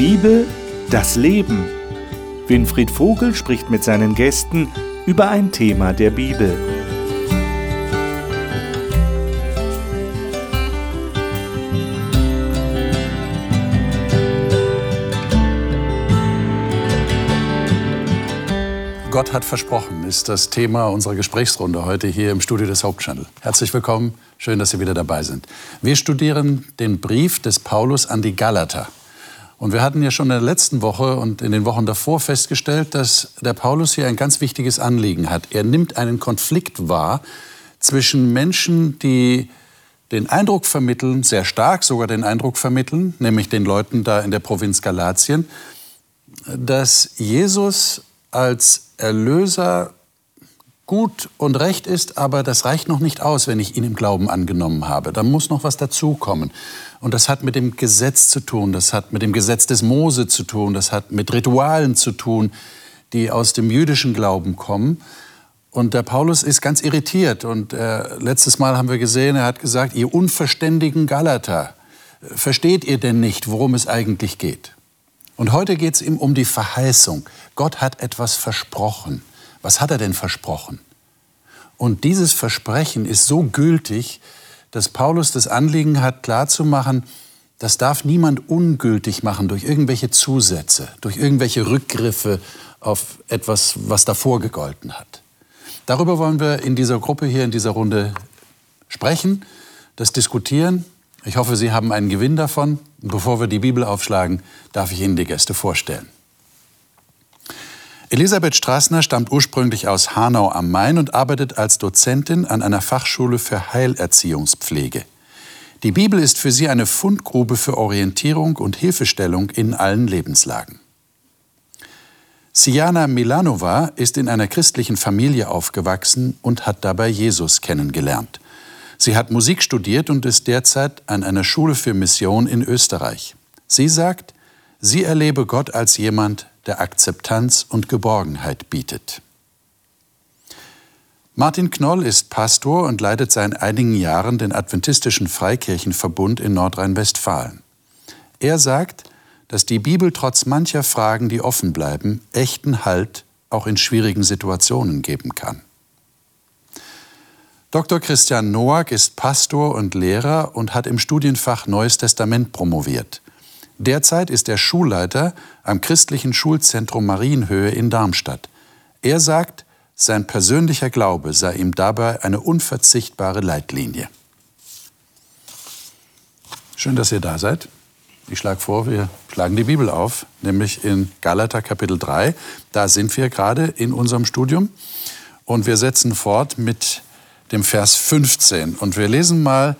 Bibel, das Leben. Winfried Vogel spricht mit seinen Gästen über ein Thema der Bibel. Gott hat versprochen, ist das Thema unserer Gesprächsrunde heute hier im Studio des Hauptchannel. Herzlich willkommen, schön, dass Sie wieder dabei sind. Wir studieren den Brief des Paulus an die Galater. Und wir hatten ja schon in der letzten Woche und in den Wochen davor festgestellt, dass der Paulus hier ein ganz wichtiges Anliegen hat. Er nimmt einen Konflikt wahr zwischen Menschen, die den Eindruck vermitteln, sehr stark sogar den Eindruck vermitteln, nämlich den Leuten da in der Provinz Galatien, dass Jesus als Erlöser gut und recht ist, aber das reicht noch nicht aus, wenn ich ihn im Glauben angenommen habe. Da muss noch was dazukommen. Und das hat mit dem Gesetz zu tun, das hat mit dem Gesetz des Mose zu tun, das hat mit Ritualen zu tun, die aus dem jüdischen Glauben kommen. Und der Paulus ist ganz irritiert. Und äh, letztes Mal haben wir gesehen, er hat gesagt, ihr unverständigen Galater, versteht ihr denn nicht, worum es eigentlich geht? Und heute geht es ihm um die Verheißung. Gott hat etwas versprochen. Was hat er denn versprochen? Und dieses Versprechen ist so gültig, dass Paulus das Anliegen hat, klarzumachen, das darf niemand ungültig machen durch irgendwelche Zusätze, durch irgendwelche Rückgriffe auf etwas, was davor gegolten hat. Darüber wollen wir in dieser Gruppe hier, in dieser Runde sprechen, das diskutieren ich hoffe, Sie haben einen Gewinn davon. bevor wir die Bibel aufschlagen, darf ich Ihnen die Gäste vorstellen. Elisabeth Straßner stammt ursprünglich aus Hanau am Main und arbeitet als Dozentin an einer Fachschule für Heilerziehungspflege. Die Bibel ist für sie eine Fundgrube für Orientierung und Hilfestellung in allen Lebenslagen. Siana Milanova ist in einer christlichen Familie aufgewachsen und hat dabei Jesus kennengelernt. Sie hat Musik studiert und ist derzeit an einer Schule für Mission in Österreich. Sie sagt, sie erlebe Gott als jemand, der Akzeptanz und Geborgenheit bietet. Martin Knoll ist Pastor und leitet seit einigen Jahren den Adventistischen Freikirchenverbund in Nordrhein-Westfalen. Er sagt, dass die Bibel trotz mancher Fragen, die offen bleiben, echten Halt auch in schwierigen Situationen geben kann. Dr. Christian Noack ist Pastor und Lehrer und hat im Studienfach Neues Testament promoviert. Derzeit ist er Schulleiter am christlichen Schulzentrum Marienhöhe in Darmstadt. Er sagt, sein persönlicher Glaube sei ihm dabei eine unverzichtbare Leitlinie. Schön, dass ihr da seid. Ich schlage vor, wir schlagen die Bibel auf, nämlich in Galater Kapitel 3. Da sind wir gerade in unserem Studium. Und wir setzen fort mit dem Vers 15. Und wir lesen mal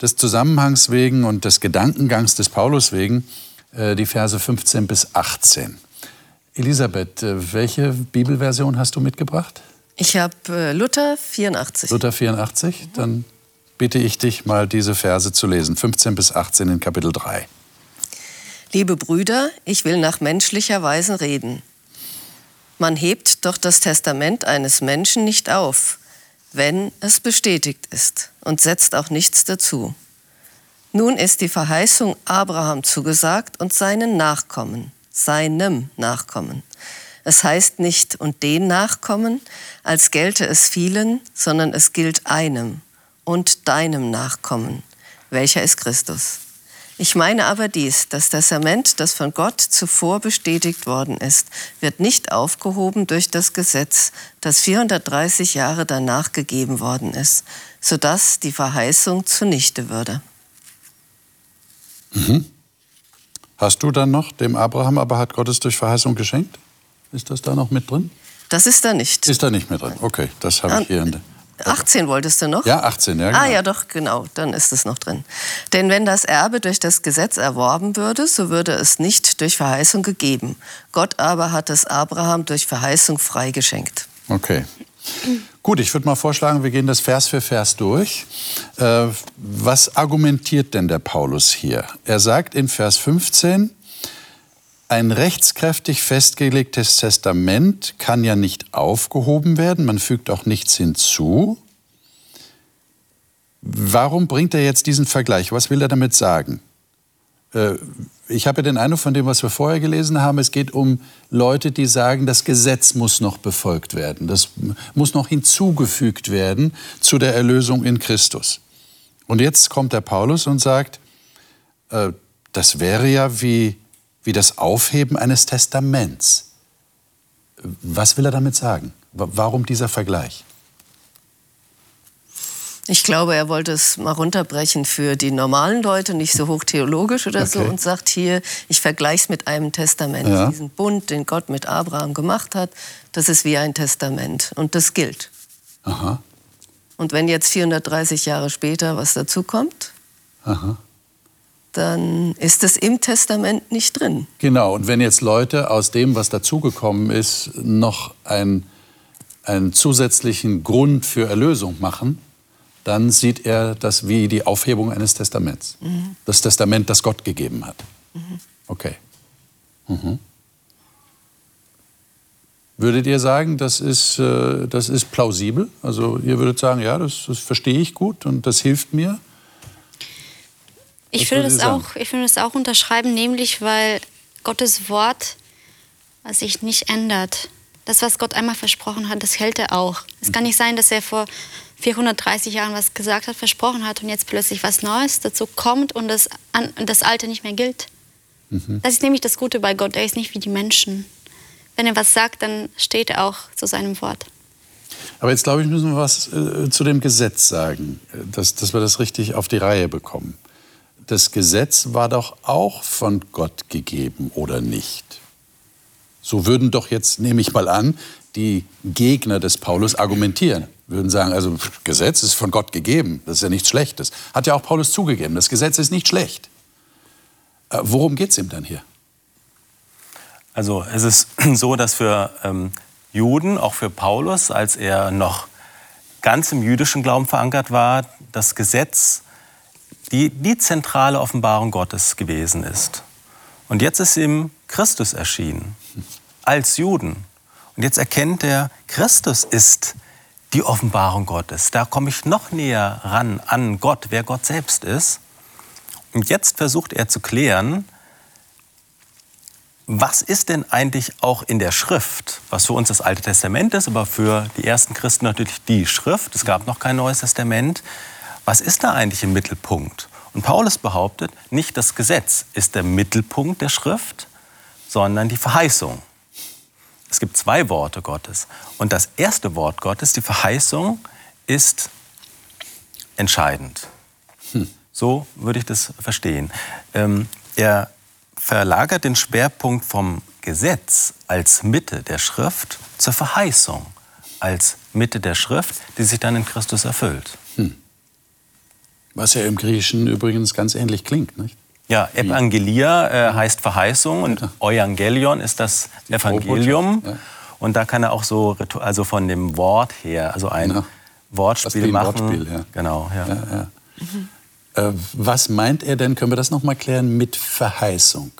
des Zusammenhangs wegen und des Gedankengangs des Paulus wegen äh, die Verse 15 bis 18. Elisabeth, äh, welche Bibelversion hast du mitgebracht? Ich habe äh, Luther 84. Luther 84? Dann bitte ich dich mal diese Verse zu lesen, 15 bis 18 in Kapitel 3. Liebe Brüder, ich will nach menschlicher Weise reden. Man hebt doch das Testament eines Menschen nicht auf, wenn es bestätigt ist und setzt auch nichts dazu. Nun ist die Verheißung Abraham zugesagt und seinen Nachkommen, seinem Nachkommen. Es heißt nicht und den Nachkommen, als gelte es vielen, sondern es gilt einem und deinem Nachkommen, welcher ist Christus. Ich meine aber dies, das Testament, das von Gott zuvor bestätigt worden ist, wird nicht aufgehoben durch das Gesetz, das 430 Jahre danach gegeben worden ist, sodass die Verheißung zunichte würde. Mhm. Hast du dann noch dem Abraham, aber hat Gott es durch Verheißung geschenkt? Ist das da noch mit drin? Das ist da nicht. Ist da nicht mit drin? Okay, das habe ich hier in der. 18 wolltest du noch? Ja, 18, ja. Ah, genau. Ah, ja, doch, genau, dann ist es noch drin. Denn wenn das Erbe durch das Gesetz erworben würde, so würde es nicht durch Verheißung gegeben. Gott aber hat es Abraham durch Verheißung freigeschenkt. Okay. Gut, ich würde mal vorschlagen, wir gehen das Vers für Vers durch. Äh, was argumentiert denn der Paulus hier? Er sagt in Vers 15, ein rechtskräftig festgelegtes Testament kann ja nicht aufgehoben werden, man fügt auch nichts hinzu. Warum bringt er jetzt diesen Vergleich? Was will er damit sagen? Äh, ich habe den Eindruck von dem, was wir vorher gelesen haben, es geht um Leute, die sagen, das Gesetz muss noch befolgt werden, das muss noch hinzugefügt werden zu der Erlösung in Christus. Und jetzt kommt der Paulus und sagt, äh, das wäre ja wie, wie das Aufheben eines Testaments. Was will er damit sagen? Warum dieser Vergleich? Ich glaube, er wollte es mal runterbrechen für die normalen Leute, nicht so hochtheologisch oder okay. so, und sagt hier, ich vergleiche es mit einem Testament. Ja. Diesen Bund, den Gott mit Abraham gemacht hat, das ist wie ein Testament und das gilt. Aha. Und wenn jetzt 430 Jahre später was dazukommt, dann ist es im Testament nicht drin. Genau, und wenn jetzt Leute aus dem, was dazugekommen ist, noch ein, einen zusätzlichen Grund für Erlösung machen, dann sieht er das wie die Aufhebung eines Testaments. Mhm. Das Testament, das Gott gegeben hat. Mhm. Okay. Mhm. Würdet ihr sagen, das ist, äh, das ist plausibel? Also ihr würdet sagen, ja, das, das verstehe ich gut und das hilft mir? Ich würde, das auch, ich würde das auch unterschreiben, nämlich weil Gottes Wort sich nicht ändert. Das, was Gott einmal versprochen hat, das hält er auch. Es kann nicht sein, dass er vor 430 Jahren was gesagt hat, versprochen hat und jetzt plötzlich was Neues dazu kommt und das, das Alte nicht mehr gilt. Mhm. Das ist nämlich das Gute bei Gott. Er ist nicht wie die Menschen. Wenn er was sagt, dann steht er auch zu seinem Wort. Aber jetzt glaube ich, müssen wir was äh, zu dem Gesetz sagen, dass, dass wir das richtig auf die Reihe bekommen. Das Gesetz war doch auch von Gott gegeben, oder nicht? So würden doch jetzt, nehme ich mal an, die Gegner des Paulus argumentieren. Würden sagen, also Gesetz ist von Gott gegeben, das ist ja nichts Schlechtes. Hat ja auch Paulus zugegeben, das Gesetz ist nicht schlecht. Äh, worum geht es ihm dann hier? Also es ist so, dass für ähm, Juden, auch für Paulus, als er noch ganz im jüdischen Glauben verankert war, das Gesetz die, die zentrale Offenbarung Gottes gewesen ist. Und jetzt ist ihm Christus erschienen, als Juden. Und jetzt erkennt er, Christus ist die Offenbarung Gottes. Da komme ich noch näher ran an Gott, wer Gott selbst ist. Und jetzt versucht er zu klären, was ist denn eigentlich auch in der Schrift, was für uns das Alte Testament ist, aber für die ersten Christen natürlich die Schrift, es gab noch kein Neues Testament, was ist da eigentlich im Mittelpunkt? Und Paulus behauptet, nicht das Gesetz ist der Mittelpunkt der Schrift, sondern die Verheißung. Es gibt zwei Worte Gottes. Und das erste Wort Gottes, die Verheißung, ist entscheidend. Hm. So würde ich das verstehen. Ähm, er verlagert den Schwerpunkt vom Gesetz als Mitte der Schrift zur Verheißung als Mitte der Schrift, die sich dann in Christus erfüllt. Hm. Was ja im Griechischen übrigens ganz ähnlich klingt, nicht? Ja, Evangelia äh, heißt Verheißung und Evangelion ist das Evangelium. Ja. Und da kann er auch so, also von dem Wort her, also ein ja. Wortspiel machen. Wortspiel, ja. Genau, ja. mhm. äh, was meint er denn, können wir das noch mal klären, mit Verheißung?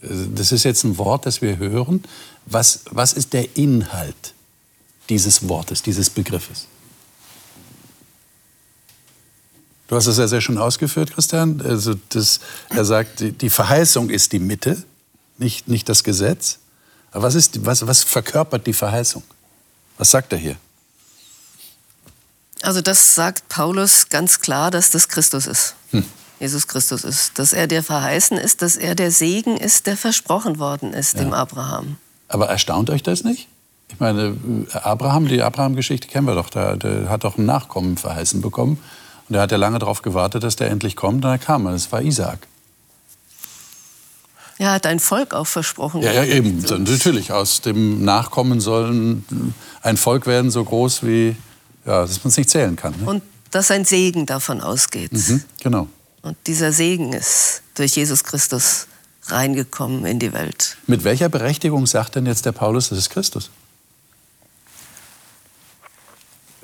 Das ist jetzt ein Wort, das wir hören. Was, was ist der Inhalt dieses Wortes, dieses Begriffes? Du hast es ja sehr schön ausgeführt, Christian. Also das, er sagt, die Verheißung ist die Mitte, nicht, nicht das Gesetz. Aber was, ist, was, was verkörpert die Verheißung? Was sagt er hier? Also das sagt Paulus ganz klar, dass das Christus ist. Hm. Jesus Christus ist. Dass er der verheißen ist, dass er der Segen ist, der versprochen worden ist ja. dem Abraham. Aber erstaunt euch das nicht? Ich meine, Abraham, die Abraham-Geschichte kennen wir doch. Der, der hat doch ein Nachkommen verheißen bekommen. Und er hat ja lange darauf gewartet, dass der endlich kommt. Und er kam. Und es war Isaak. Er hat ein Volk auch versprochen. Ja, ja eben. Natürlich. Aus dem Nachkommen soll ein Volk werden so groß wie, ja, dass man es nicht zählen kann. Ne? Und dass ein Segen davon ausgeht. Mhm, genau. Und dieser Segen ist durch Jesus Christus reingekommen in die Welt. Mit welcher Berechtigung sagt denn jetzt der Paulus, das ist Christus?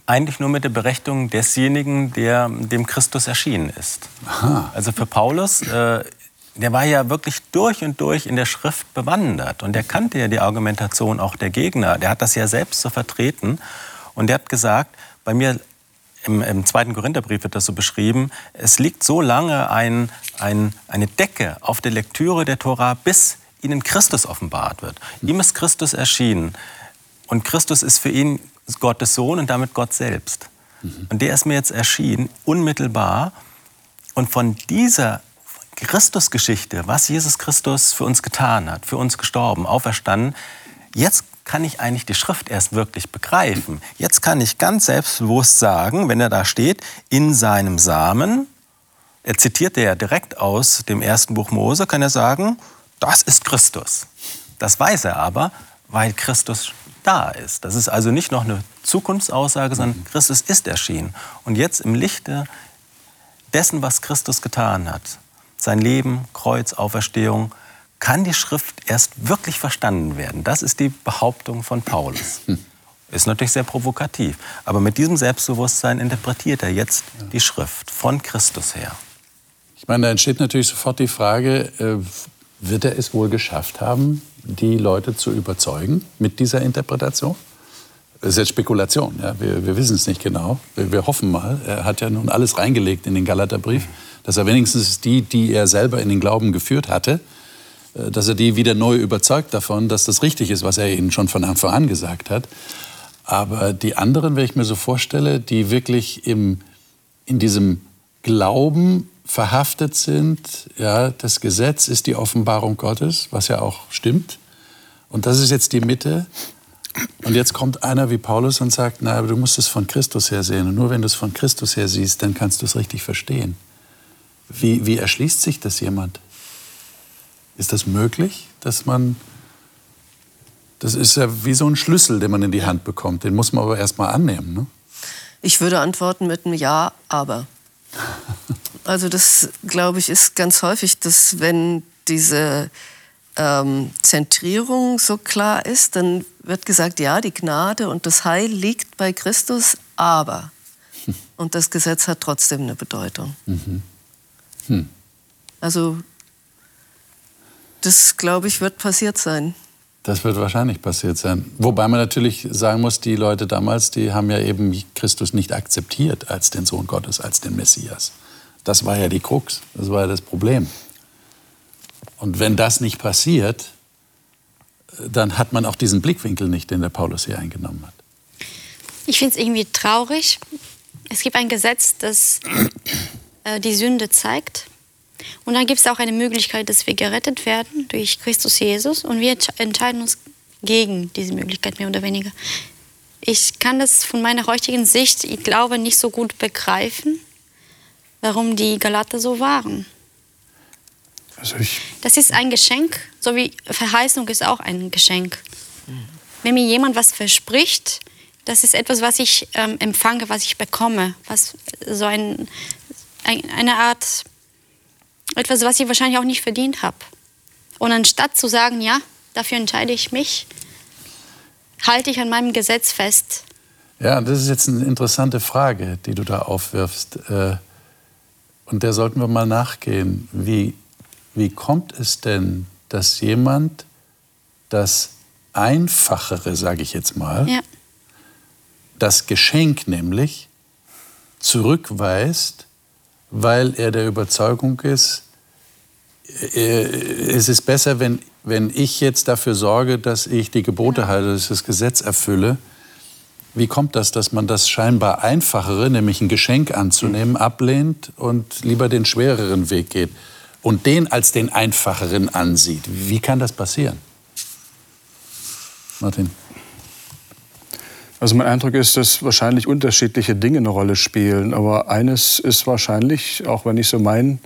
Eigentlich nur mit der Berechtigung desjenigen, der dem Christus erschienen ist. Aha. Also für Paulus, äh, der war ja wirklich durch und durch in der Schrift bewandert und der kannte ja die Argumentation auch der Gegner. Der hat das ja selbst so vertreten und der hat gesagt, bei mir im, im zweiten Korintherbrief wird das so beschrieben, es liegt so lange ein, ein, eine Decke auf der Lektüre der Tora, bis ihnen Christus offenbart wird. Ihm ist Christus erschienen. Und Christus ist für ihn Gottes Sohn und damit Gott selbst. Mhm. Und der ist mir jetzt erschienen, unmittelbar. Und von dieser Christusgeschichte, was Jesus Christus für uns getan hat, für uns gestorben, auferstanden, jetzt kann ich eigentlich die Schrift erst wirklich begreifen. Jetzt kann ich ganz selbstbewusst sagen, wenn er da steht, in seinem Samen, er zitiert ja direkt aus dem ersten Buch Mose, kann er sagen, das ist Christus. Das weiß er aber, weil Christus da ist. Das ist also nicht noch eine Zukunftsaussage, sondern Christus ist erschienen. Und jetzt im Lichte dessen, was Christus getan hat, sein Leben, Kreuz, Auferstehung, kann die Schrift erst wirklich verstanden werden. Das ist die Behauptung von Paulus. Hm. Ist natürlich sehr provokativ. Aber mit diesem Selbstbewusstsein interpretiert er jetzt die Schrift von Christus her. Ich meine, da entsteht natürlich sofort die Frage, äh, wird er es wohl geschafft haben, die Leute zu überzeugen mit dieser Interpretation? Das ist jetzt Spekulation, ja? wir, wir wissen es nicht genau. Wir, wir, hoffen mal. Er hat ja nun alles reingelegt in den Galaterbrief, dass er wenigstens die, die er selber in den Glauben geführt hatte, äh, dass er die wieder neu überzeugt davon, dass das richtig ist, was er ihnen schon von Anfang an gesagt hat. Aber die anderen, wenn ich mir so vorstelle, die wirklich im, in diesem Glauben verhaftet sind, ja, das Gesetz ist die Offenbarung Gottes, was ja auch stimmt. Und das ist jetzt die Mitte. Und jetzt kommt einer wie Paulus und sagt, na, aber du musst es von Christus her sehen. Und nur wenn du es von Christus her siehst, dann kannst du es richtig verstehen. Wie, wie erschließt sich das jemand? Ist das möglich, dass man, das ist ja wie so ein Schlüssel, den man in die Hand bekommt, den muss man aber erst mal annehmen. Ne? Ich würde antworten mit einem Ja, aber. Also das, glaube ich, ist ganz häufig, dass wenn diese ähm, Zentrierung so klar ist, dann wird gesagt, ja, die Gnade und das Heil liegt bei Christus, aber. Und das Gesetz hat trotzdem eine Bedeutung. Mhm. Hm. Also das, glaube ich, wird passiert sein. Das wird wahrscheinlich passiert sein. Wobei man natürlich sagen muss, die Leute damals, die haben ja eben Christus nicht akzeptiert als den Sohn Gottes, als den Messias. Das war ja die Krux, das war ja das Problem. Und wenn das nicht passiert, dann hat man auch diesen Blickwinkel nicht, den der Paulus hier eingenommen hat. Ich finde es irgendwie traurig. Es gibt ein Gesetz, das äh, die Sünde zeigt. Und dann gibt es auch eine Möglichkeit, dass wir gerettet werden durch Christus Jesus. Und wir entscheiden uns gegen diese Möglichkeit, mehr oder weniger. Ich kann das von meiner heutigen Sicht, ich glaube, nicht so gut begreifen, warum die Galater so waren. Also das ist ein Geschenk, so wie Verheißung ist auch ein Geschenk. Wenn mir jemand was verspricht, das ist etwas, was ich ähm, empfange, was ich bekomme, was so ein, ein, eine Art etwas, was ich wahrscheinlich auch nicht verdient habe. Und anstatt zu sagen, ja, dafür entscheide ich mich, halte ich an meinem Gesetz fest. Ja, das ist jetzt eine interessante Frage, die du da aufwirfst. Äh, und der sollten wir mal nachgehen. Wie, wie kommt es denn, dass jemand das Einfachere, sage ich jetzt mal, ja. das Geschenk nämlich, zurückweist weil er der Überzeugung ist, äh, es ist besser, wenn, wenn ich jetzt dafür sorge, dass ich die Gebote halte, dass ich das Gesetz erfülle. Wie kommt das, dass man das scheinbar einfachere, nämlich ein Geschenk anzunehmen, ablehnt und lieber den schwereren Weg geht und den als den einfacheren ansieht? Wie kann das passieren? Martin. Also mein Eindruck ist, dass wahrscheinlich unterschiedliche Dinge eine Rolle spielen. Aber eines ist wahrscheinlich, auch wenn ich so mein,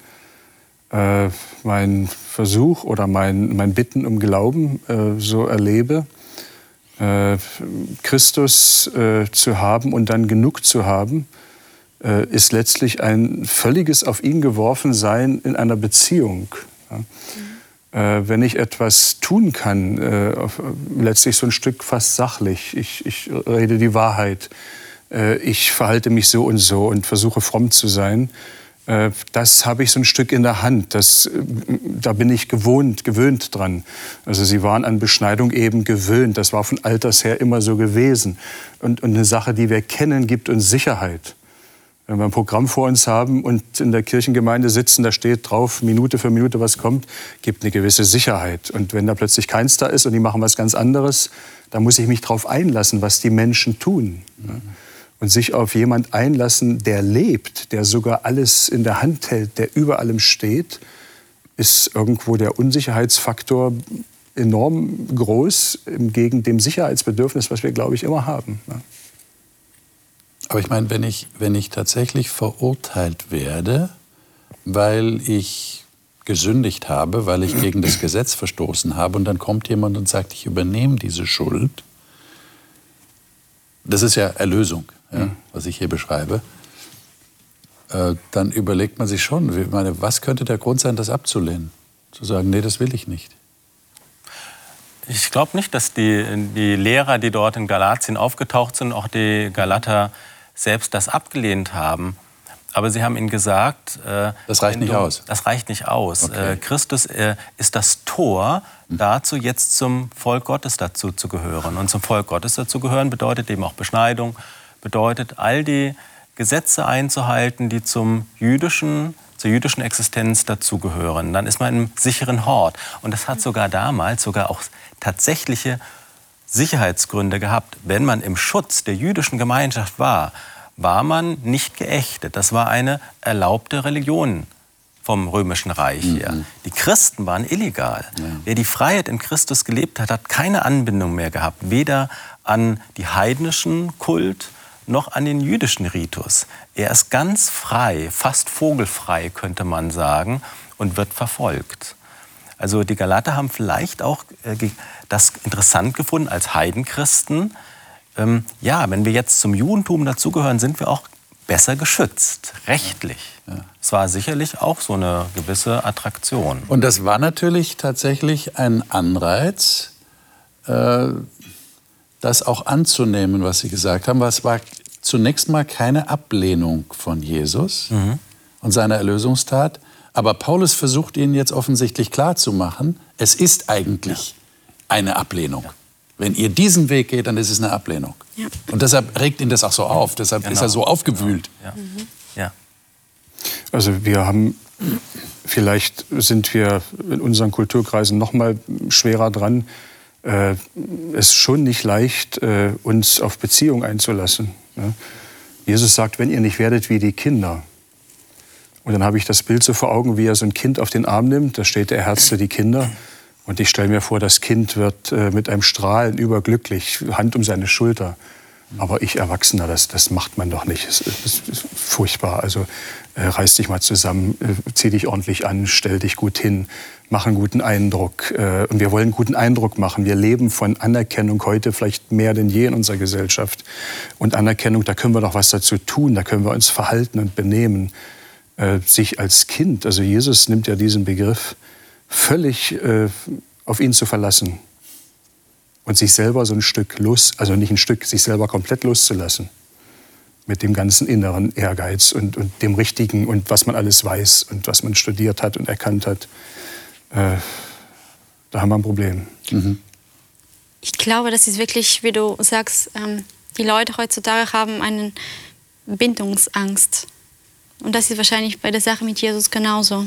äh, mein Versuch oder mein, mein Bitten um Glauben äh, so erlebe, äh, Christus äh, zu haben und dann genug zu haben, äh, ist letztlich ein völliges auf ihn geworfen sein in einer Beziehung. Ja. Mhm äh, wenn ich etwas tun kann, äh, letztlich so ein Stück fast sachlich, ich, ich rede die Wahrheit, äh, ich verhalte mich so und so und versuche fromm zu sein, das habe ich so ein Stück in der Hand. Das, äh, da bin ich gewohnt, gewöhnt dran. Also sie waren an Beschneidung eben gewöhnt. Das war von alters her immer so gewesen. Und, und eine Sache, die wir kennen, gibt uns Sicherheit. Wenn wir ein Programm vor uns haben und in der Kirchengemeinde sitzen, da steht drauf, Minute für Minute, was kommt, gibt eine gewisse Sicherheit. Und wenn da plötzlich keins da ist und die machen was ganz anderes, dann muss ich mich darauf einlassen, was die Menschen tun. Und sich auf jemand einlassen, der lebt, der sogar alles in der Hand hält, der über allem steht, ist irgendwo der Unsicherheitsfaktor enorm groß, gegen dem Sicherheitsbedürfnis, was wir, glaube ich, immer haben. Aber ich meine, wenn ich, wenn ich tatsächlich verurteilt werde, weil ich gesündigt habe, weil ich gegen das Gesetz verstoßen habe und dann kommt jemand und sagt, ich übernehme diese Schuld, das ist ja Erlösung, ja, mhm. was ich hier beschreibe, äh, dann überlegt man sich schon, meine, was könnte der Grund sein, das abzulehnen? Zu sagen, nee, das will ich nicht. Ich glaube nicht, dass die, die Lehrer, die dort in Galatien aufgetaucht sind, auch die Galater selbst das abgelehnt haben. Aber sie haben ihnen gesagt, äh, das reicht nicht du, aus. Das reicht nicht aus. Okay. Äh, Christus äh, ist das Tor dazu, jetzt zum Volk Gottes dazu zu gehören. Und zum Volk Gottes dazu gehören bedeutet eben auch Beschneidung, bedeutet all die Gesetze einzuhalten, die zum jüdischen, zur jüdischen Existenz dazugehören. Dann ist man im sicheren Hort. Und das hat sogar damals sogar auch tatsächliche Sicherheitsgründe gehabt. Wenn man im Schutz der jüdischen Gemeinschaft war, war man nicht geächtet. Das war eine erlaubte Religion vom römischen Reich hier. Mhm. Die Christen waren illegal. Ja. Wer die Freiheit in Christus gelebt hat, hat keine Anbindung mehr gehabt, weder an die heidnischen Kult noch an den jüdischen Ritus. Er ist ganz frei, fast vogelfrei könnte man sagen, und wird verfolgt. Also die Galater haben vielleicht auch äh, das interessant gefunden als Heidenchristen. Ähm, ja, wenn wir jetzt zum Judentum dazugehören, sind wir auch besser geschützt, rechtlich. Es war sicherlich auch so eine gewisse Attraktion. Und das war natürlich tatsächlich ein Anreiz, äh, das auch anzunehmen, was Sie gesagt haben. Weil es war zunächst mal keine Ablehnung von Jesus mhm. und seiner Erlösungstat, aber Paulus versucht ihnen jetzt offensichtlich klarzumachen, es ist eigentlich ja. eine Ablehnung. Ja. Wenn ihr diesen Weg geht, dann ist es eine Ablehnung. Ja. Und deshalb regt ihn das auch so auf. Deshalb genau. ist er so aufgewühlt. Mhm. Ja. Also wir haben, vielleicht sind wir in unseren Kulturkreisen noch mal schwerer dran. Äh, es ist schon nicht leicht, äh, uns auf Beziehung einzulassen. Ne? Jesus sagt, wenn ihr nicht werdet wie die Kinder, und dann habe ich das Bild so vor Augen, wie er so ein Kind auf den Arm nimmt. Da steht, er herzte die Kinder. Und ich stelle mir vor, das Kind wird äh, mit einem Strahlen überglücklich, Hand um seine Schulter. Aber ich Erwachsener, das, das macht man doch nicht. Das ist, ist furchtbar. Also äh, reiß dich mal zusammen, äh, zieh dich ordentlich an, stell dich gut hin, mach einen guten Eindruck. Äh, und wir wollen guten Eindruck machen. Wir leben von Anerkennung heute vielleicht mehr denn je in unserer Gesellschaft. Und Anerkennung, da können wir doch was dazu tun, da können wir uns verhalten und benehmen. Äh, sich als Kind, also Jesus nimmt ja diesen Begriff, völlig äh, auf ihn zu verlassen und sich selber so ein Stück los, also nicht ein Stück, sich selber komplett loszulassen mit dem ganzen inneren Ehrgeiz und, und dem Richtigen und was man alles weiß und was man studiert hat und erkannt hat. Äh, da haben wir ein Problem. Mhm. Ich glaube, das ist wirklich, wie du sagst, ähm, die Leute heutzutage haben eine Bindungsangst. Und das ist wahrscheinlich bei der Sache mit Jesus genauso.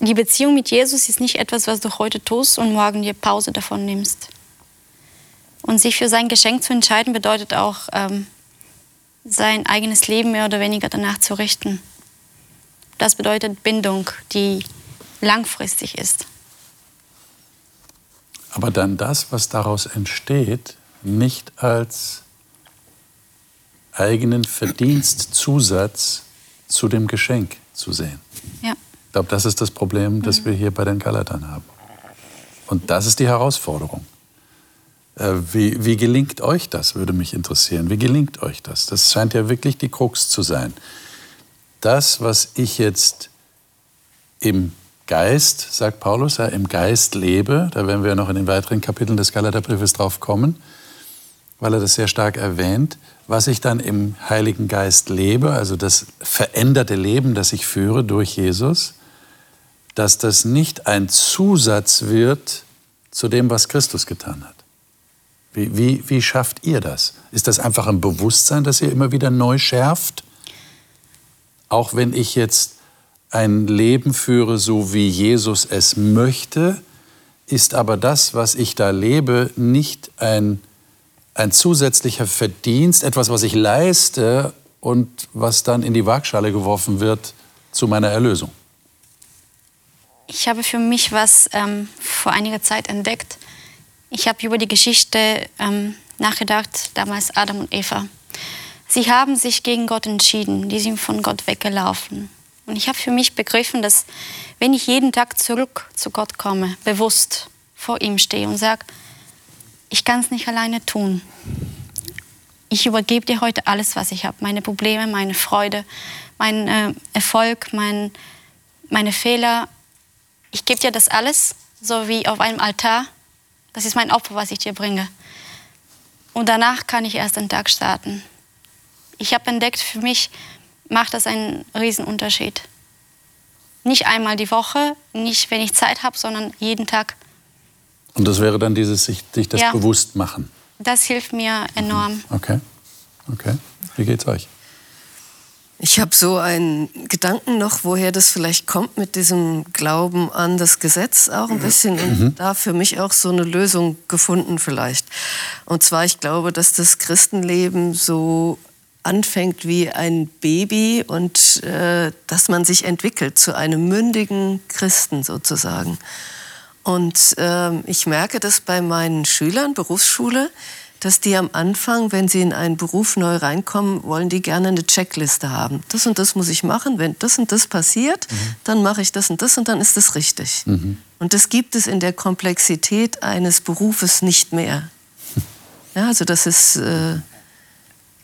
Die Beziehung mit Jesus ist nicht etwas, was du heute tust und morgen dir Pause davon nimmst. Und sich für sein Geschenk zu entscheiden, bedeutet auch, ähm, sein eigenes Leben mehr oder weniger danach zu richten. Das bedeutet Bindung, die langfristig ist. Aber dann das, was daraus entsteht, nicht als eigenen Verdienstzusatz zu dem Geschenk zu sehen. Ja. Ich glaube, das ist das Problem, das wir hier bei den Galatern haben. Und das ist die Herausforderung. Äh, wie, wie gelingt euch das, würde mich interessieren. Wie gelingt euch das? Das scheint ja wirklich die Krux zu sein. Das, was ich jetzt im Geist, sagt Paulus, ja, im Geist lebe, da werden wir noch in den weiteren Kapiteln des Galaterbriefes drauf kommen, weil er das sehr stark erwähnt, was ich dann im Heiligen Geist lebe, also das veränderte Leben, das ich führe durch Jesus, dass das nicht ein Zusatz wird zu dem, was Christus getan hat. Wie, wie, wie schafft ihr das? Ist das einfach ein Bewusstsein, das ihr immer wieder neu schärft? auch wenn ich jetzt ein Leben führe, so wie Jesus es möchte, ist aber das, was ich da lebe, nicht ein, ein zusätzlicher Verdienst, etwas, was ich leiste und was dann in die Waagschale geworfen wird zu meiner Erlösung. Ich habe für mich was ähm, vor einiger Zeit entdeckt. Ich habe über die Geschichte ähm, nachgedacht, damals Adam und Eva. Sie haben sich gegen Gott entschieden, die sind von Gott weggelaufen. Und ich habe für mich begriffen, dass wenn ich jeden Tag zurück zu Gott komme, bewusst vor ihm stehe und sage, ich kann es nicht alleine tun. Ich übergebe dir heute alles, was ich habe, meine Probleme, meine Freude, meinen äh, Erfolg, mein, meine Fehler. Ich gebe dir das alles, so wie auf einem Altar. Das ist mein Opfer, was ich dir bringe. Und danach kann ich erst den Tag starten. Ich habe entdeckt, für mich macht das einen Riesenunterschied. Nicht einmal die Woche, nicht wenn ich Zeit habe, sondern jeden Tag. Und das wäre dann dieses sich, sich das Ja. bewusst machen. Das hilft mir enorm. Okay. Okay. Wie geht's euch? Ich habe so einen Gedanken noch, woher das vielleicht kommt mit diesem Glauben an das Gesetz auch ein bisschen und da für mich auch so eine Lösung gefunden vielleicht. Und zwar, ich glaube, dass das Christenleben so anfängt wie ein Baby und äh, dass man sich entwickelt zu einem mündigen Christen sozusagen. Und ähm, ich merke das bei meinen Schülern, Berufsschule, dass die am Anfang, wenn sie in einen Beruf neu reinkommen, wollen die gerne eine Checkliste haben. Das und das muss ich machen. Wenn das und das passiert, dann mache ich das und das und dann ist das richtig. Und das gibt es in der Komplexität eines Berufes nicht mehr. Ja, also das ist, äh,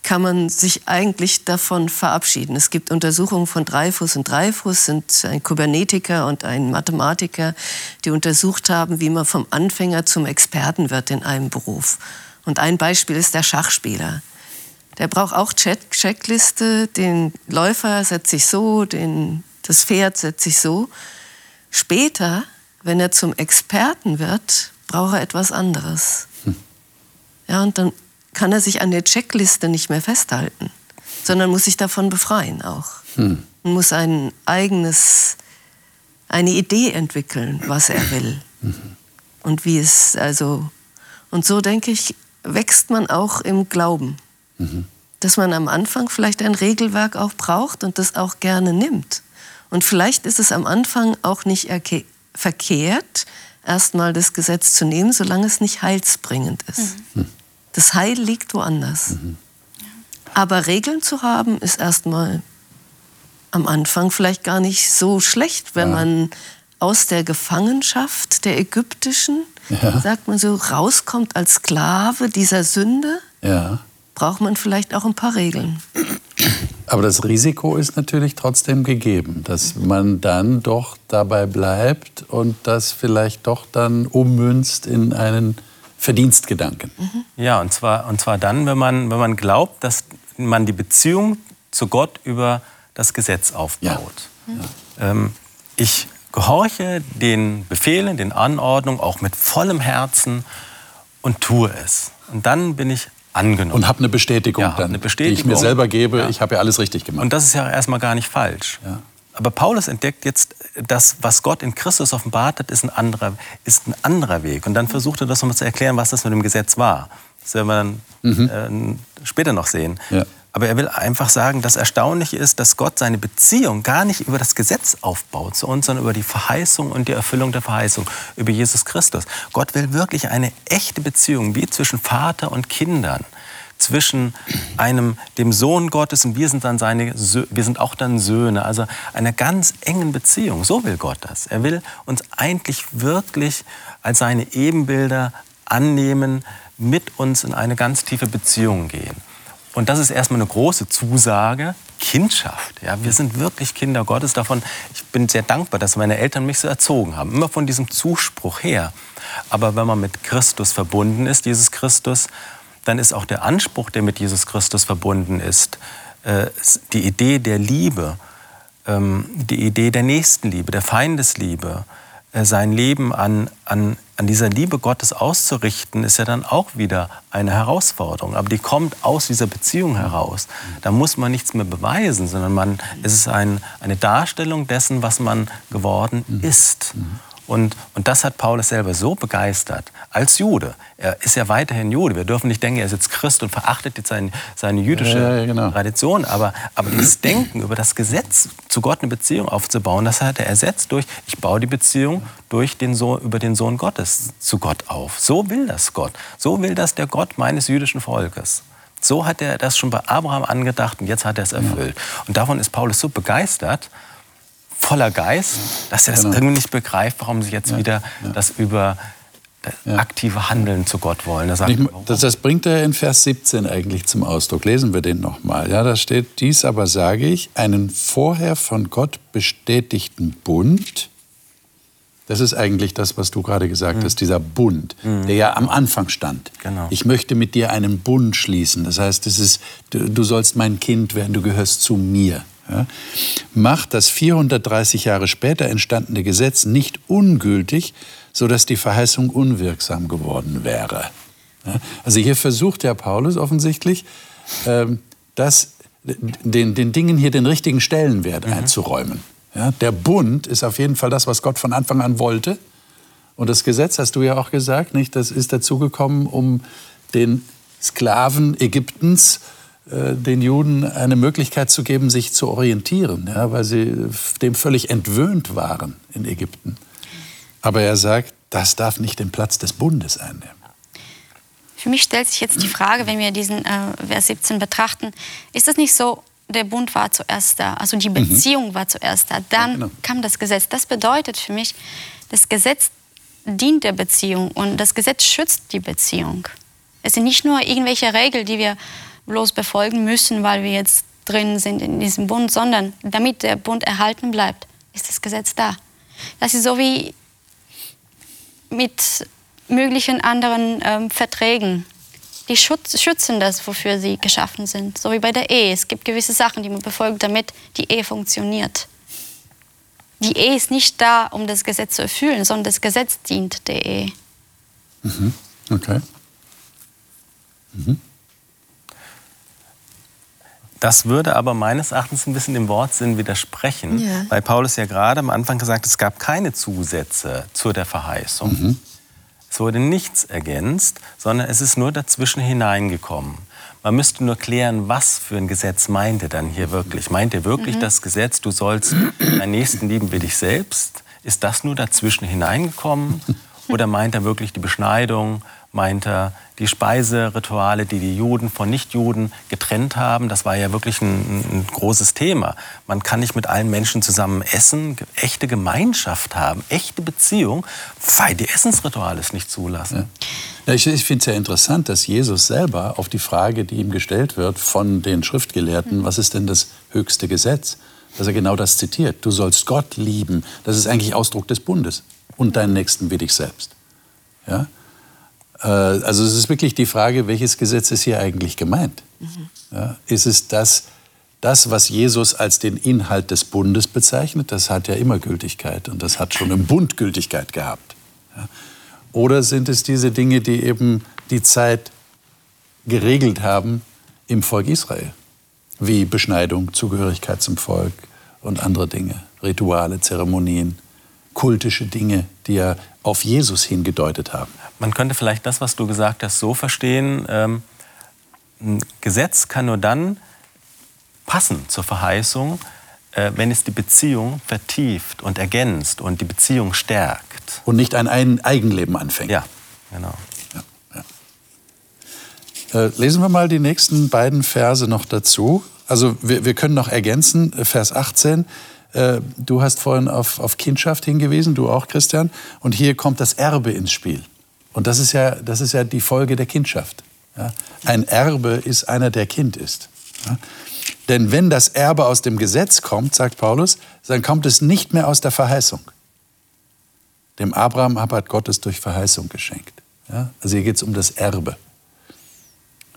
kann man sich eigentlich davon verabschieden. Es gibt Untersuchungen von Dreyfus und Dreyfus sind ein Kybernetiker und ein Mathematiker, die untersucht haben, wie man vom Anfänger zum Experten wird in einem Beruf. Und ein Beispiel ist der Schachspieler. Der braucht auch Check Checkliste, den Läufer setze ich so, den, das Pferd setze ich so. Später, wenn er zum Experten wird, braucht er etwas anderes. Ja, und dann kann er sich an der Checkliste nicht mehr festhalten, sondern muss sich davon befreien auch. Und muss ein eigenes, eine Idee entwickeln, was er will. Und wie es, also, und so denke ich, wächst man auch im Glauben. Dass man am Anfang vielleicht ein Regelwerk auch braucht und das auch gerne nimmt. Und vielleicht ist es am Anfang auch nicht erke- verkehrt, erstmal das Gesetz zu nehmen, solange es nicht heilsbringend ist. Das Heil liegt woanders. Aber Regeln zu haben, ist erstmal am Anfang vielleicht gar nicht so schlecht, wenn man aus der Gefangenschaft der ägyptischen, Ja. sagt man so, rauskommt als Sklave dieser Sünde, Ja. braucht man vielleicht auch ein paar Regeln. Aber das Risiko ist natürlich trotzdem gegeben, dass man dann doch dabei bleibt und das vielleicht doch dann ummünzt in einen Verdienstgedanken. Ja, und zwar, und zwar dann, wenn man, wenn man glaubt, dass man die Beziehung zu Gott über das Gesetz aufbaut. Ähm, ich gehorche den Befehlen, den Anordnungen auch mit vollem Herzen und tue es. Und dann bin ich angenommen. Und habe eine Bestätigung Ja, dann, eine die ich Bestätigung. mir selber gebe, Ja. ich habe ja alles richtig gemacht. Und das ist ja erstmal gar nicht falsch. Aber Paulus entdeckt jetzt, dass was Gott in Christus offenbart hat, ist ein anderer, ist ein anderer Weg. Und dann versucht er das nochmal zu erklären, was das mit dem Gesetz war. Das werden wir dann äh, später noch sehen. Ja. Aber er will einfach sagen, das Erstaunliche ist, dass Gott seine Beziehung gar nicht über das Gesetz aufbaut zu uns, sondern über die Verheißung und die Erfüllung der Verheißung, über Jesus Christus. Gott will wirklich eine echte Beziehung, wie zwischen Vater und Kindern zwischen einem, dem Sohn Gottes und wir sind dann seine, wir sind auch dann Söhne, also einer ganz engen Beziehung. So will Gott das. Er will uns eigentlich wirklich als seine Ebenbilder annehmen, mit uns in eine ganz tiefe Beziehung gehen. Und das ist erstmal eine große Zusage, Kindschaft. Ja, wir sind wirklich Kinder Gottes. Davon, ich bin sehr dankbar, dass meine Eltern mich so erzogen haben. Immer von diesem Zuspruch her. Aber wenn man mit Christus verbunden ist, Jesus Christus, dann ist auch der Anspruch, der mit Jesus Christus verbunden ist, äh, die Idee der Liebe, ähm, die Idee der Nächstenliebe, der Feindesliebe, äh, sein Leben an, an, an dieser Liebe Gottes auszurichten, ist ja dann auch wieder eine Herausforderung. Aber die kommt aus dieser Beziehung heraus. Da muss man nichts mehr beweisen, sondern man, es ist ein, eine Darstellung dessen, was man geworden ist. Und, und das hat Paulus selber so begeistert, als Jude. Er ist ja weiterhin Jude. Wir dürfen nicht denken, er ist jetzt Christ und verachtet jetzt seine, seine jüdische Ja, ja, genau. Tradition. Aber, aber dieses Denken über das Gesetz, zu Gott eine Beziehung aufzubauen, das hat er ersetzt durch, ich baue die Beziehung durch den Sohn, über den Sohn Gottes zu Gott auf. So will das Gott. So will das der Gott meines jüdischen Volkes. So hat er das schon bei Abraham angedacht und jetzt hat er es erfüllt. Und davon ist Paulus so begeistert, voller Geist, dass er das Genau. irgendwie nicht begreift, warum sie jetzt wieder das über das Ja. aktive Handeln zu Gott wollen. Sagt, Ich, das, das bringt er in Vers 17 eigentlich zum Ausdruck. Lesen wir den nochmal. Ja, da steht, dies aber sage ich, einen vorher von Gott bestätigten Bund. Das ist eigentlich das, was du gerade gesagt hast, dieser Bund, der ja am Anfang stand. Genau. Ich möchte mit dir einen Bund schließen. Das heißt, es ist, du, du sollst mein Kind werden, du gehörst zu mir. Ja? Macht das 430 Jahre später entstandene Gesetz nicht ungültig, sodass die Verheißung unwirksam geworden wäre. Ja? Also hier versucht ja Paulus offensichtlich, ähm, das, den, den Dingen hier den richtigen Stellenwert einzuräumen. Ja? Der Bund ist auf jeden Fall das, was Gott von Anfang an wollte. Und das Gesetz, hast du ja auch gesagt, nicht, das ist dazugekommen, um den Sklaven Ägyptens, äh, den Juden, eine Möglichkeit zu geben, sich zu orientieren, ja, weil sie dem völlig entwöhnt waren in Ägypten. Aber er sagt, das darf nicht den Platz des Bundes einnehmen. Für mich stellt sich jetzt die Frage, wenn wir diesen äh, Vers 17 betrachten, ist es nicht so, der Bund war zuerst da, also die Beziehung war zuerst da, dann genau. kam das Gesetz. Das bedeutet für mich, das Gesetz dient der Beziehung und das Gesetz schützt die Beziehung. Es sind nicht nur irgendwelche Regeln, die wir bloß befolgen müssen, weil wir jetzt drin sind in diesem Bund, sondern damit der Bund erhalten bleibt, ist das Gesetz da. Das ist so wie mit möglichen anderen ähm, Verträgen. Die schutz, schützen das, wofür sie geschaffen sind. So wie bei der Ehe. Es gibt gewisse Sachen, die man befolgt, damit die Ehe funktioniert. Die Ehe ist nicht da, um das Gesetz zu erfüllen, sondern das Gesetz dient der Ehe. Okay. Das würde aber meines Erachtens ein bisschen dem Wortsinn widersprechen, Ja. weil Paulus ja gerade am Anfang gesagt hat, es gab keine Zusätze zu der Verheißung. Es wurde nichts ergänzt, sondern es ist nur dazwischen hineingekommen. Man müsste nur klären, was für ein Gesetz meint er dann hier wirklich. Meint er wirklich das Gesetz, du sollst deinen Nächsten lieben wie dich selbst? Ist das nur dazwischen hineingekommen? Oder meint er wirklich die Beschneidung? Meint er die Speiserituale, die die Juden von Nichtjuden getrennt haben? Das war ja wirklich ein, ein großes Thema. Man kann nicht mit allen Menschen zusammen essen, echte Gemeinschaft haben, echte Beziehung, weil die Essensrituale es nicht zulassen. Ja, ich ich finde es ja interessant, dass Jesus selber auf die Frage, die ihm gestellt wird von den Schriftgelehrten, was ist denn das höchste Gesetz, dass er genau das zitiert. Du sollst Gott lieben. Das ist eigentlich Ausdruck des Bundes. Und deinen Nächsten wie dich selbst. Ja? Äh, Also es ist wirklich die Frage, welches Gesetz ist hier eigentlich gemeint? Ja? Ist es das, das, was Jesus als den Inhalt des Bundes bezeichnet? Das hat ja immer Gültigkeit und das hat schon im Bund Gültigkeit gehabt. Ja? Oder sind es diese Dinge, die eben die Zeit geregelt haben im Volk Israel? Wie Beschneidung, Zugehörigkeit zum Volk und andere Dinge, Rituale, Zeremonien, kultische Dinge, die ja auf Jesus hingedeutet haben. Man könnte vielleicht das, was du gesagt hast, so verstehen, ähm, ein Gesetz kann nur dann passen zur Verheißung, äh, wenn es die Beziehung vertieft und ergänzt und die Beziehung stärkt. Und nicht ein Ein- Eigenleben anfängt. Ja, genau. Äh, lesen wir mal die nächsten beiden Verse noch dazu. Also wir, wir können noch ergänzen, Vers 18. Äh, du hast vorhin auf, auf Kindschaft hingewiesen, du auch, Christian. Und hier kommt das Erbe ins Spiel. Und das ist ja, das ist ja die Folge der Kindschaft. Ja? Ein Erbe ist einer, der Kind ist. Ja? Denn wenn das Erbe aus dem Gesetz kommt, sagt Paulus, dann kommt es nicht mehr aus der Verheißung. Dem Abraham hat Gott es durch Verheißung geschenkt. Ja? Also hier geht es um das Erbe.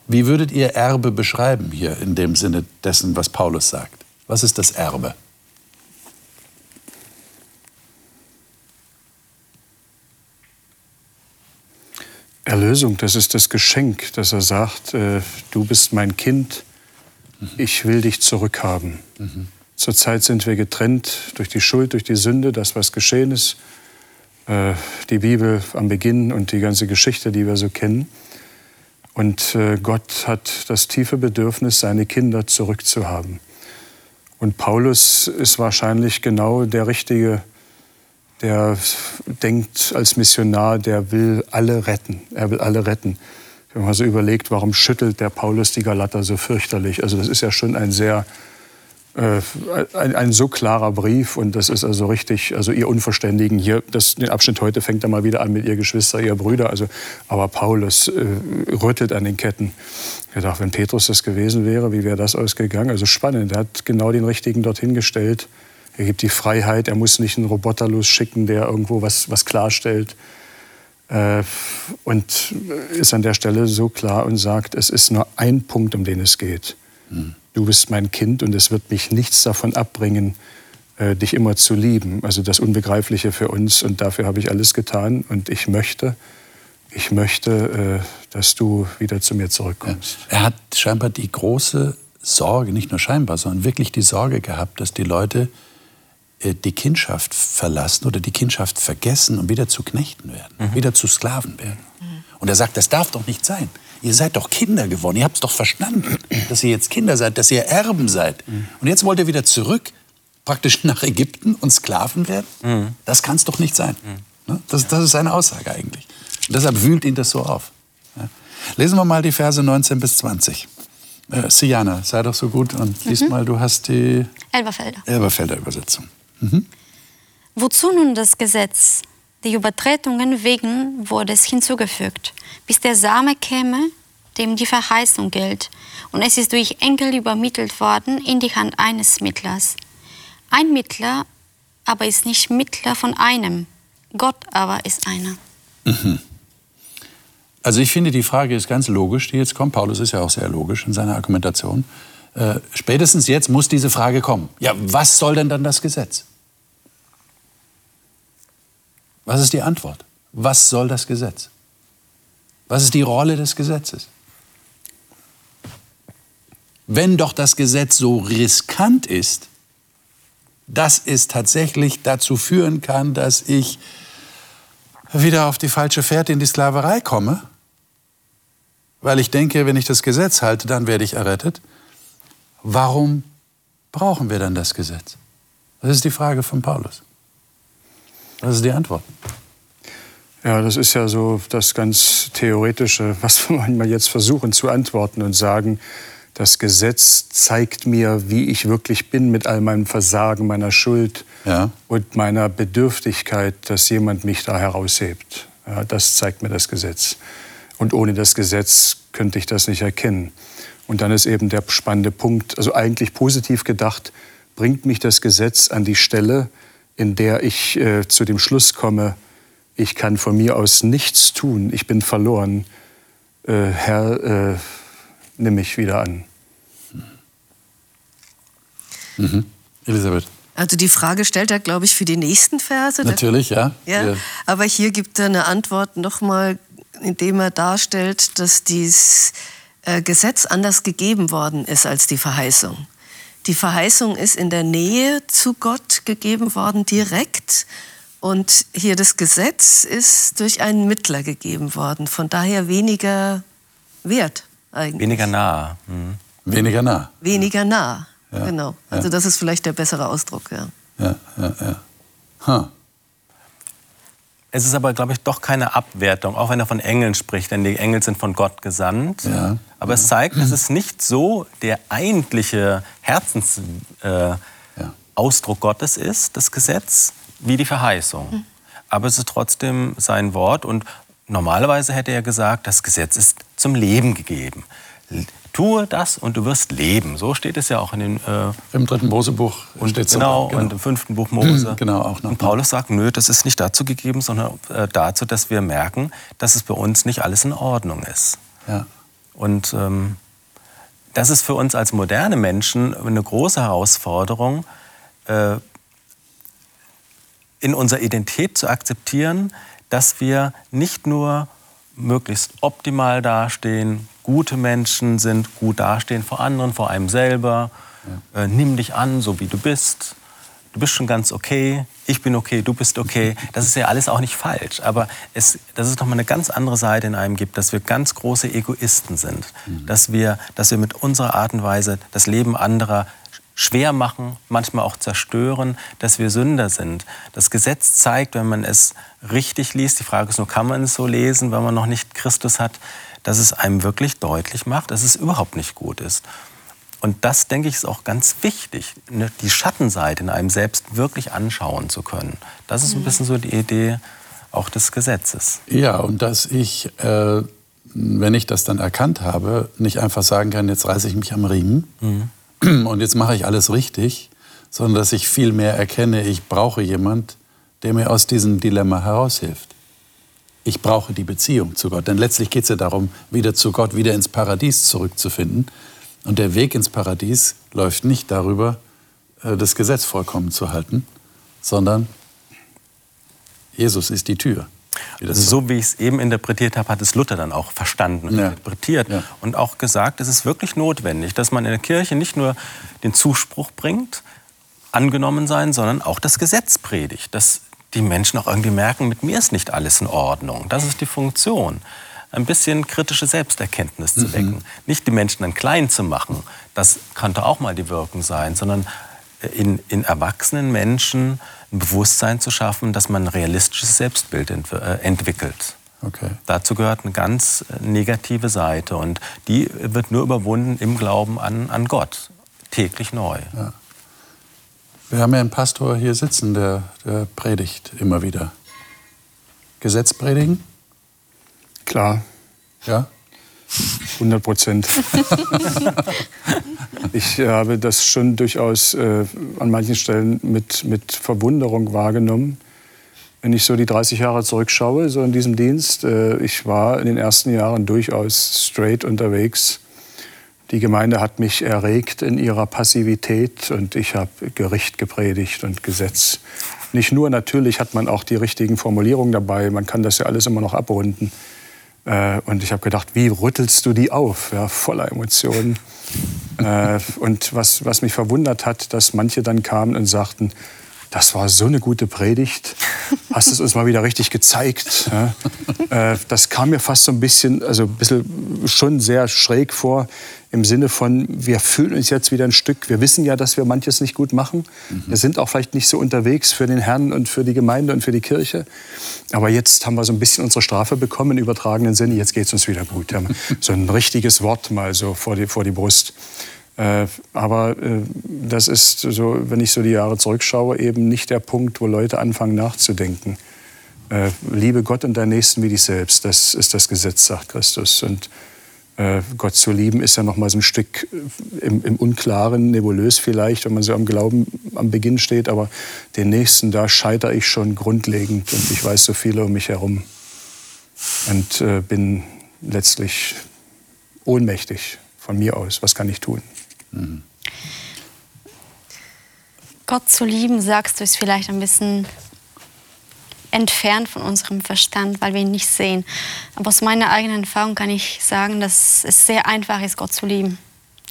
Wie würdet ihr Erbe beschreiben hier in dem Sinne dessen, was Paulus sagt? Was ist das Erbe? Erlösung, das ist das Geschenk, dass er sagt, äh, du bist mein Kind, ich will dich zurückhaben. Mhm. Zurzeit sind wir getrennt durch die Schuld, durch die Sünde, das, was geschehen ist, äh, die Bibel am Beginn und die ganze Geschichte, die wir so kennen. Und äh, Gott hat das tiefe Bedürfnis, seine Kinder zurückzuhaben. Und Paulus ist wahrscheinlich genau der Richtige, der denkt als Missionar, der will alle retten. Er will alle retten. Wenn man so überlegt, warum schüttelt der Paulus die Galater so fürchterlich? Also das ist ja schon ein sehr äh, ein, ein, so klarer Brief und das ist also richtig, also ihr Unverständigen hier, das, den Abschnitt heute fängt er mal wieder an mit ihr Geschwister, ihr Brüder, also, aber Paulus äh, rüttelt an den Ketten. Ich dachte, wenn Petrus das gewesen wäre, wie wäre das ausgegangen? Also spannend, er hat genau den Richtigen dorthin gestellt. Er gibt die Freiheit, er muss nicht einen Roboter losschicken, der irgendwo was, was klarstellt. Äh, und ist an der Stelle so klar und sagt, es ist nur ein Punkt, um den es geht. Mhm du bist mein Kind und es wird mich nichts davon abbringen, äh, dich immer zu lieben. Also das Unbegreifliche für uns und dafür habe ich alles getan und ich möchte, ich möchte, äh, dass du wieder zu mir zurückkommst. Er hat scheinbar die große Sorge, nicht nur scheinbar, sondern wirklich die Sorge gehabt, dass die Leute die Kindschaft verlassen oder die Kindschaft vergessen und wieder zu Knechten werden, mhm. wieder zu Sklaven werden. Mhm. Und er sagt, das darf doch nicht sein. Ihr seid doch Kinder geworden. Ihr habt es doch verstanden, dass ihr jetzt Kinder seid, dass ihr Erben seid. Mhm. Und jetzt wollt ihr wieder zurück, praktisch nach Ägypten und Sklaven werden? Mhm. Das kann es doch nicht sein. Mhm. Ne? Das, das, ist seine Aussage eigentlich. Und deshalb wühlt ihn das so auf. Lesen wir mal die Verse 19 bis 20. Äh, Siana, sei doch so gut und lies mhm. du hast die Elberfelder, Elberfelder Übersetzung. Mhm. Wozu nun das Gesetz? Die Übertretungen wegen wurde es hinzugefügt, bis der Same käme, dem die Verheißung gilt. Und es ist durch Enkel übermittelt worden in die Hand eines Mittlers. Ein Mittler aber ist nicht Mittler von einem. Gott aber ist einer. Mhm. Also ich finde, die Frage ist ganz logisch, die jetzt kommt. Paulus ist ja auch sehr logisch in seiner Argumentation. Äh, spätestens jetzt muss diese Frage kommen. Ja, was soll denn dann das Gesetz? Was ist die Antwort? Was soll das Gesetz? Was ist die Rolle des Gesetzes? Wenn doch das Gesetz so riskant ist, dass es tatsächlich dazu führen kann, dass ich wieder auf die falsche Fährte in die Sklaverei komme, weil ich denke, wenn ich das Gesetz halte, dann werde ich errettet. Warum brauchen wir dann das Gesetz? Das ist die Frage von Paulus. Das ist die Antwort. Ja, das ist ja so das ganz Theoretische, was wir manchmal jetzt versuchen zu antworten und sagen, das Gesetz zeigt mir, wie ich wirklich bin mit all meinem Versagen, meiner Schuld ja. und meiner Bedürftigkeit, dass jemand mich da heraushebt. Ja, das zeigt mir das Gesetz. Und ohne das Gesetz könnte ich das nicht erkennen. Und dann ist eben der spannende Punkt, also eigentlich positiv gedacht, bringt mich das Gesetz an die Stelle, in der ich äh, zu dem Schluss komme, ich kann von mir aus nichts tun, ich bin verloren. Äh, Herr, äh, nimm mich wieder an. Mhm. Elisabeth. Also die Frage stellt er, glaube ich, für die nächsten Verse. Natürlich, ja. ja. ja. Aber hier gibt er eine Antwort nochmal, indem er darstellt, dass dieses äh, Gesetz anders gegeben worden ist als die Verheißung. Die Verheißung ist in der Nähe zu Gott gegeben worden, direkt. Und hier das Gesetz ist durch einen Mittler gegeben worden. Von daher weniger wert eigentlich. Weniger nah. Mhm. Weniger nah. Weniger nah, ja. genau. Also das ist vielleicht der bessere Ausdruck, ja. Ja, ja, ja. Huh. Es ist aber, glaube ich, doch keine Abwertung, auch wenn er von Engeln spricht, denn die Engel sind von Gott gesandt. Ja. Aber es zeigt, dass es nicht so der eigentliche Herzensausdruck äh, Gottes ist, das Gesetz, wie die Verheißung. Mhm. Aber es ist trotzdem sein Wort und normalerweise hätte er gesagt, das Gesetz ist zum Leben gegeben tue das und du wirst leben. So steht es ja auch in den, äh, im dritten Mosebuch. Und, genau, genau, und im fünften Buch Mose. genau, auch noch. Und Paulus sagt, nö, das ist nicht dazu gegeben, sondern äh, dazu, dass wir merken, dass es bei uns nicht alles in Ordnung ist. Ja. Und ähm, das ist für uns als moderne Menschen eine große Herausforderung, äh, in unserer Identität zu akzeptieren, dass wir nicht nur möglichst optimal dastehen, gute Menschen sind, gut dastehen vor anderen, vor einem selber. Ja. Äh, nimm dich an, so wie du bist. Du bist schon ganz okay, ich bin okay, du bist okay. Das ist ja alles auch nicht falsch. Aber es, dass es noch mal eine ganz andere Seite in einem gibt, dass wir ganz große Egoisten sind. Mhm. Dass, wir, dass wir mit unserer Art und Weise das Leben anderer schwer machen, manchmal auch zerstören, dass wir Sünder sind. Das Gesetz zeigt, wenn man es richtig liest, die Frage ist nur, kann man es so lesen, wenn man noch nicht Christus hat, dass es einem wirklich deutlich macht, dass es überhaupt nicht gut ist. Und das, denke ich, ist auch ganz wichtig, ne, die Schattenseite in einem selbst wirklich anschauen zu können. Das ist ein mhm. bisschen so die Idee auch des Gesetzes. Ja, und dass ich, äh, wenn ich das dann erkannt habe, nicht einfach sagen kann, jetzt reiße ich mich am Riemen mhm. und jetzt mache ich alles richtig, sondern dass ich vielmehr erkenne, ich brauche jemand, der mir aus diesem Dilemma heraushilft. Ich brauche die Beziehung zu Gott. Denn letztlich geht es ja darum, wieder zu Gott, wieder ins Paradies zurückzufinden. Und der Weg ins Paradies läuft nicht darüber, äh, das Gesetz vollkommen zu halten, sondern Jesus ist die Tür. Wie so wie ich es eben interpretiert habe, hat es Luther dann auch verstanden und ja. interpretiert ja. und auch gesagt, es ist wirklich notwendig, dass man in der Kirche nicht nur den Zuspruch bringt, angenommen sein, sondern auch das Gesetz predigt, dass die Menschen auch irgendwie merken, mit mir ist nicht alles in Ordnung. Das ist die Funktion ein bisschen kritische Selbsterkenntnis zu mhm. wecken. Mhm. Nicht die Menschen dann klein zu machen, das könnte auch mal die Wirkung sein, sondern in, in erwachsenen Menschen ein Bewusstsein zu schaffen, dass man ein realistisches Selbstbild ent äh, entwickelt. Okay. Dazu gehört eine ganz äh, negative Seite und die wird nur überwunden im Glauben an, an Gott, täglich neu. Ja. Wir haben ja einen Pastor hier sitzen, der, der predigt immer wieder. Gesetz predigen? Klar. Ja? 100 Prozent. ich habe das schon durchaus äh, an manchen Stellen mit, mit Verwunderung wahrgenommen. Wenn ich so die 30 Jahre zurückschaue, so in diesem Dienst, äh, ich war in den ersten Jahren durchaus straight unterwegs. Die Gemeinde hat mich erregt in ihrer Passivität und ich habe Gericht gepredigt und Gesetz. Nicht nur, natürlich hat man auch die richtigen Formulierungen dabei, man kann das ja alles immer noch abrunden. Äh, und ich habe gedacht, wie rüttelst du die auf? Ja, voller Emotionen. äh, und was, was mich verwundert hat, dass manche dann kamen und sagten, das war so eine gute Predigt. Hast es uns mal wieder richtig gezeigt. Äh, das kam mir fast so ein bisschen, also ein bisschen schon sehr schräg vor, im Sinne von, wir fühlen uns jetzt wieder ein Stück, wir wissen ja, dass wir manches nicht gut machen. Mhm. Wir sind auch vielleicht nicht so unterwegs für den Herrn und für die Gemeinde und für die Kirche. Aber jetzt haben wir so ein bisschen unsere Strafe bekommen im übertragenen Sinne, jetzt geht es uns wieder gut. So ein richtiges Wort mal so vor die, vor die Brust. Äh, aber äh, das ist so, wenn ich so die Jahre zurückschaue, eben nicht der Punkt, wo Leute anfangen nachzudenken. Äh, liebe Gott und deinen Nächsten wie dich selbst, das ist das Gesetz, sagt Christus. Und Gott zu lieben ist ja noch mal so ein Stück äh, im, im, Unklaren, nebulös vielleicht, wenn man so am Glauben am Beginn steht. Aber den Nächsten, da scheitere ich schon grundlegend und ich weiß so viele um mich herum und äh, bin letztlich ohnmächtig von mir aus. Was kann ich tun? Mhm. Gott zu lieben, sagst du, ist vielleicht ein bisschen entfernt von unserem Verstand, weil wir ihn nicht sehen. Aber aus meiner eigenen Erfahrung kann ich sagen, dass es sehr einfach ist, Gott zu lieben.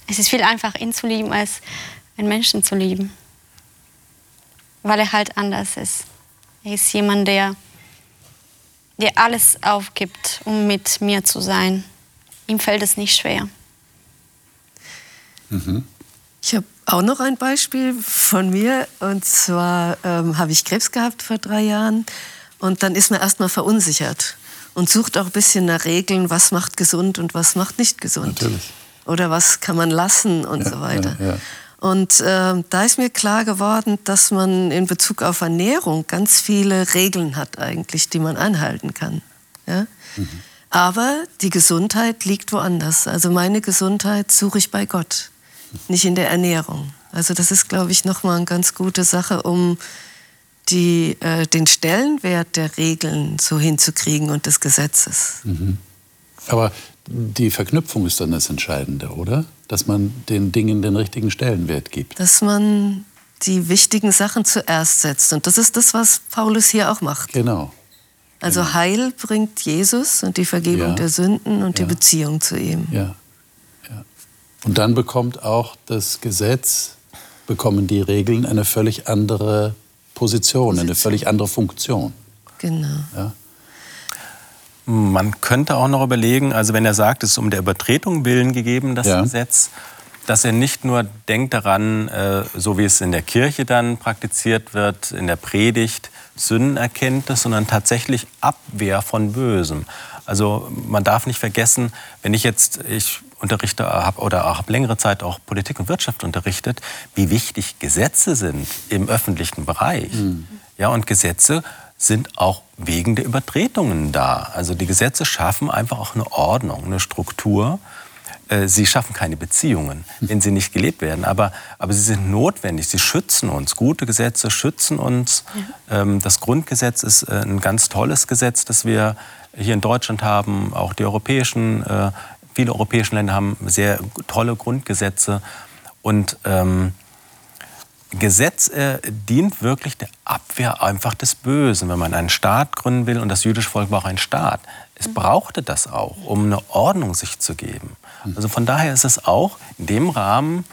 Es ist viel einfacher, ihn zu lieben, als einen Menschen zu lieben. Weil er halt anders ist. Er ist jemand, der, der alles aufgibt, um mit mir zu sein. Ihm fällt es nicht schwer. Mhm. Ich habe auch noch ein Beispiel von mir. Und zwar ähm, habe ich Krebs gehabt vor drei Jahren. Und dann ist man erstmal verunsichert und sucht auch ein bisschen nach Regeln, was macht gesund und was macht nicht gesund. Natürlich. Oder was kann man lassen und ja, so weiter. Ja, ja. Und äh, da ist mir klar geworden, dass man in Bezug auf Ernährung ganz viele Regeln hat eigentlich, die man einhalten kann. Ja? Mhm. Aber die Gesundheit liegt woanders. Also meine Gesundheit suche ich bei Gott, nicht in der Ernährung. Also das ist, glaube ich, nochmal eine ganz gute Sache, um die, äh, den Stellenwert der Regeln so hinzukriegen und des Gesetzes. Mhm. Aber die Verknüpfung ist dann das Entscheidende, oder? Dass man den Dingen den richtigen Stellenwert gibt. Dass man die wichtigen Sachen zuerst setzt. Und das ist das, was Paulus hier auch macht. Genau. Also genau. Heil bringt Jesus und die Vergebung ja. der Sünden und ja. die Beziehung zu ihm. Ja. ja. Und dann bekommt auch das Gesetz, bekommen die Regeln eine völlig andere Position, Position. eine völlig andere Funktion. Genau. Ja. Man könnte auch noch überlegen, also wenn er sagt, es ist um der Übertretung willen gegeben, das ja. Gesetz, dass er nicht nur denkt daran, äh, so wie es in der Kirche dann praktiziert wird, in der Predigt, Sündenerkenntnis, sondern tatsächlich Abwehr von Bösem. Also man darf nicht vergessen, wenn ich jetzt, ich unterrichte hab, oder habe längere Zeit auch Politik und Wirtschaft unterrichtet, wie wichtig Gesetze sind im öffentlichen Bereich. Mhm. Ja, und Gesetze sind auch wegen der Übertretungen da. Also die Gesetze schaffen einfach auch eine Ordnung, eine Struktur. Äh, sie schaffen keine Beziehungen, wenn sie nicht gelebt werden. Aber, aber sie sind notwendig, sie schützen uns. Gute Gesetze schützen uns. Ja. Ähm, das Grundgesetz ist äh, ein ganz tolles Gesetz, das wir hier in Deutschland haben. Auch die europäischen, äh, viele europäische Länder haben sehr tolle Grundgesetze. Und ähm, Gesetz äh, dient wirklich der Abwehr einfach des Bösen. Wenn man einen Staat gründen will, und das jüdische Volk war auch ein Staat, es brauchte das auch, um eine Ordnung sich zu geben. Also von daher ist es auch in dem Rahmen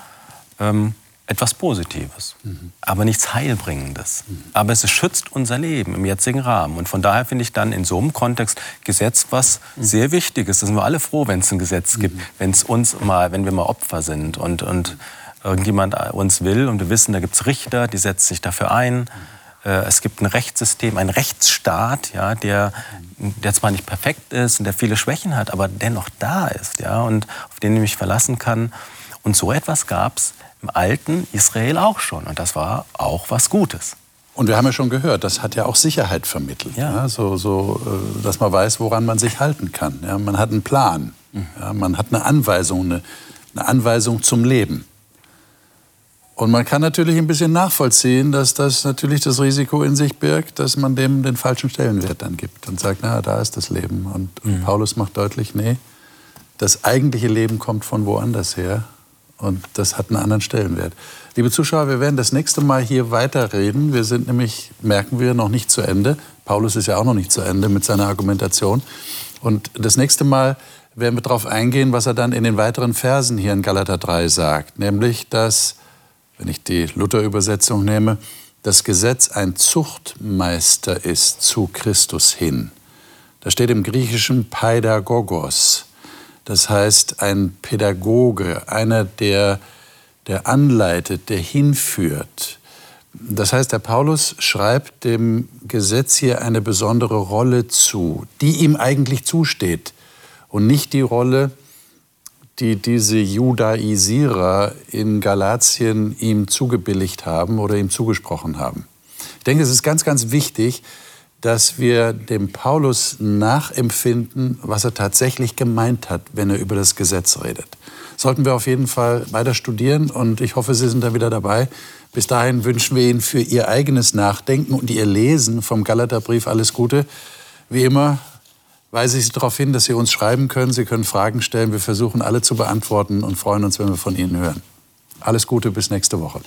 ähm, etwas Positives, mhm. aber nichts Heilbringendes. Mhm. Aber es schützt unser Leben im jetzigen Rahmen. Und von daher finde ich dann in so einem Kontext Gesetz was mhm. sehr Wichtiges. Da sind wir alle froh, wenn es ein Gesetz gibt, wenn es uns mal, wenn wir mal Opfer sind und, und irgendjemand uns will und wir wissen, da gibt es Richter, die setzen sich dafür ein. Äh, es gibt ein Rechtssystem, einen Rechtsstaat, ja, der, der zwar nicht perfekt ist und der viele Schwächen hat, aber dennoch da ist ja, und auf den ich mich verlassen kann. Und so etwas gab es im alten Israel auch schon. Und das war auch was Gutes. Und wir haben ja schon gehört, das hat ja auch Sicherheit vermittelt. Ja. ja so, so, äh, dass man weiß, woran man sich halten kann. Ja, man hat einen Plan. Mhm. Ja, man hat eine Anweisung, eine, eine Anweisung zum Leben. Und man kann natürlich ein bisschen nachvollziehen, dass das natürlich das Risiko in sich birgt, dass man dem den falschen Stellenwert dann gibt und sagt, na, da ist das Leben. Und, mhm. Paulus macht deutlich, nee, das eigentliche Leben kommt von woanders her und das hat einen anderen Stellenwert. Liebe Zuschauer, wir werden das nächste Mal hier weiterreden. Wir sind nämlich, merken wir, noch nicht zu Ende. Paulus ist ja auch noch nicht zu Ende mit seiner Argumentation. Und das nächste Mal werden wir darauf eingehen, was er dann in den weiteren Versen hier in Galater 3 sagt, nämlich, dass wenn ich die Luther-Übersetzung nehme, das Gesetz ein Zuchtmeister ist zu Christus hin. Da steht im Griechischen Pädagogos, das heißt ein Pädagoge, einer, der, der anleitet, der hinführt. Das heißt, der Paulus schreibt dem Gesetz hier eine besondere Rolle zu, die ihm eigentlich zusteht und nicht die Rolle, die diese Judaisierer in Galatien ihm zugebilligt haben oder ihm zugesprochen haben. Ich denke, es ist ganz, ganz wichtig, dass wir dem Paulus nachempfinden, was er tatsächlich gemeint hat, wenn er über das Gesetz redet. Sollten wir auf jeden Fall weiter studieren und ich hoffe, Sie sind da wieder dabei. Bis dahin wünschen wir Ihnen für Ihr eigenes Nachdenken und Ihr Lesen vom Galaterbrief alles Gute. Wie immer weise ich Sie darauf hin, dass Sie uns schreiben können. Sie können Fragen stellen. Wir versuchen alle zu beantworten und freuen uns, wenn wir von Ihnen hören. Alles Gute, bis nächste Woche.